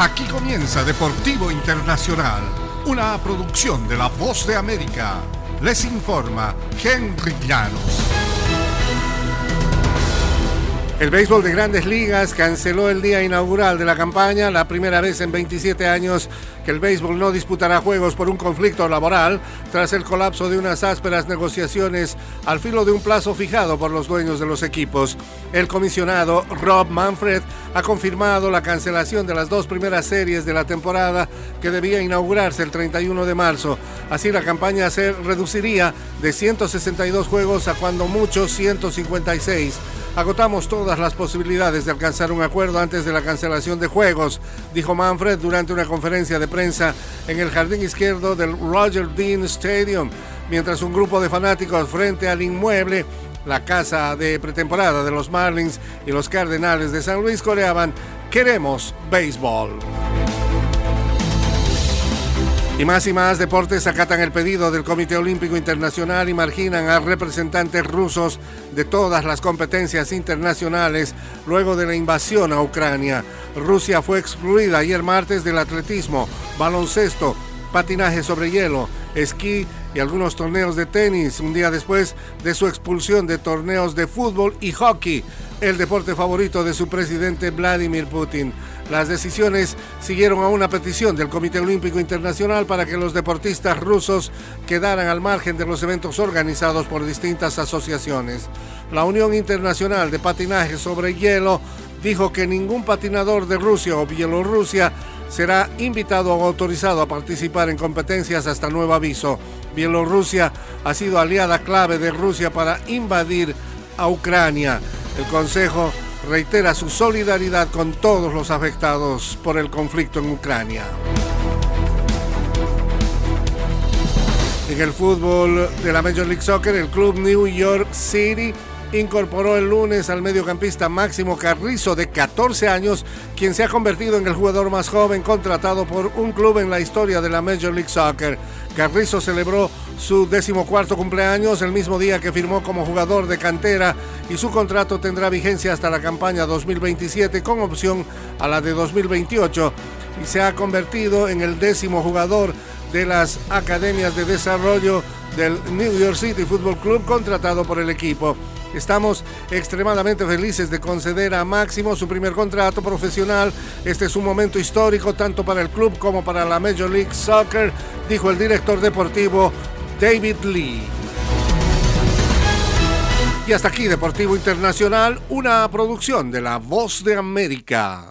Aquí comienza Deportivo Internacional, una producción de La Voz de América. Les informa Henry Llanos. El béisbol de grandes ligas canceló el día inaugural de la campaña, la primera vez en 27 años que el béisbol no disputará juegos por un conflicto laboral tras el colapso de unas ásperas negociaciones al filo de un plazo fijado por los dueños de los equipos. El comisionado Rob Manfred ha confirmado la cancelación de las dos primeras series de la temporada que debía inaugurarse el 31 de marzo. Así la campaña se reduciría de 162 juegos a cuando mucho 156. Agotamos todas las posibilidades de alcanzar un acuerdo antes de la cancelación de juegos, dijo Manfred durante una conferencia de prensa en el jardín izquierdo del Roger Dean Stadium, mientras un grupo de fanáticos frente al inmueble, la casa de pretemporada de los Marlins y los Cardenales de San Luis coreaban Queremos béisbol. Y más y más deportes acatan el pedido del Comité Olímpico Internacional y marginan a representantes rusos de todas las competencias internacionales luego de la invasión a Ucrania. Rusia fue excluida ayer martes del atletismo, baloncesto, patinaje sobre hielo, esquí y algunos torneos de tenis, un día después de su expulsión de torneos de fútbol y hockey, el deporte favorito de su presidente Vladimir Putin. Las decisiones siguieron a una petición del Comité Olímpico Internacional para que los deportistas rusos quedaran al margen de los eventos organizados por distintas asociaciones. La Unión Internacional de Patinaje sobre Hielo dijo que ningún patinador de Rusia o Bielorrusia será invitado o autorizado a participar en competencias hasta nuevo aviso. Bielorrusia ha sido aliada clave de Rusia para invadir a Ucrania. El Consejo reitera su solidaridad con todos los afectados por el conflicto en Ucrania. En el fútbol de la Major League Soccer, el club New York City incorporó el lunes al mediocampista Máximo Carrizo de 14 años, quien se ha convertido en el jugador más joven contratado por un club en la historia de la Major League Soccer. Carrizo celebró su decimocuarto cumpleaños el mismo día que firmó como jugador de cantera y su contrato tendrá vigencia hasta la campaña 2027 con opción a la de 2028 y se ha convertido en el décimo jugador de las academias de desarrollo del New York City Football Club contratado por el equipo. Estamos extremadamente felices de conceder a Máximo su primer contrato profesional. Este es un momento histórico tanto para el club como para la Major League Soccer, dijo el director deportivo David Lee. Y hasta aquí Deportivo Internacional, una producción de La Voz de América.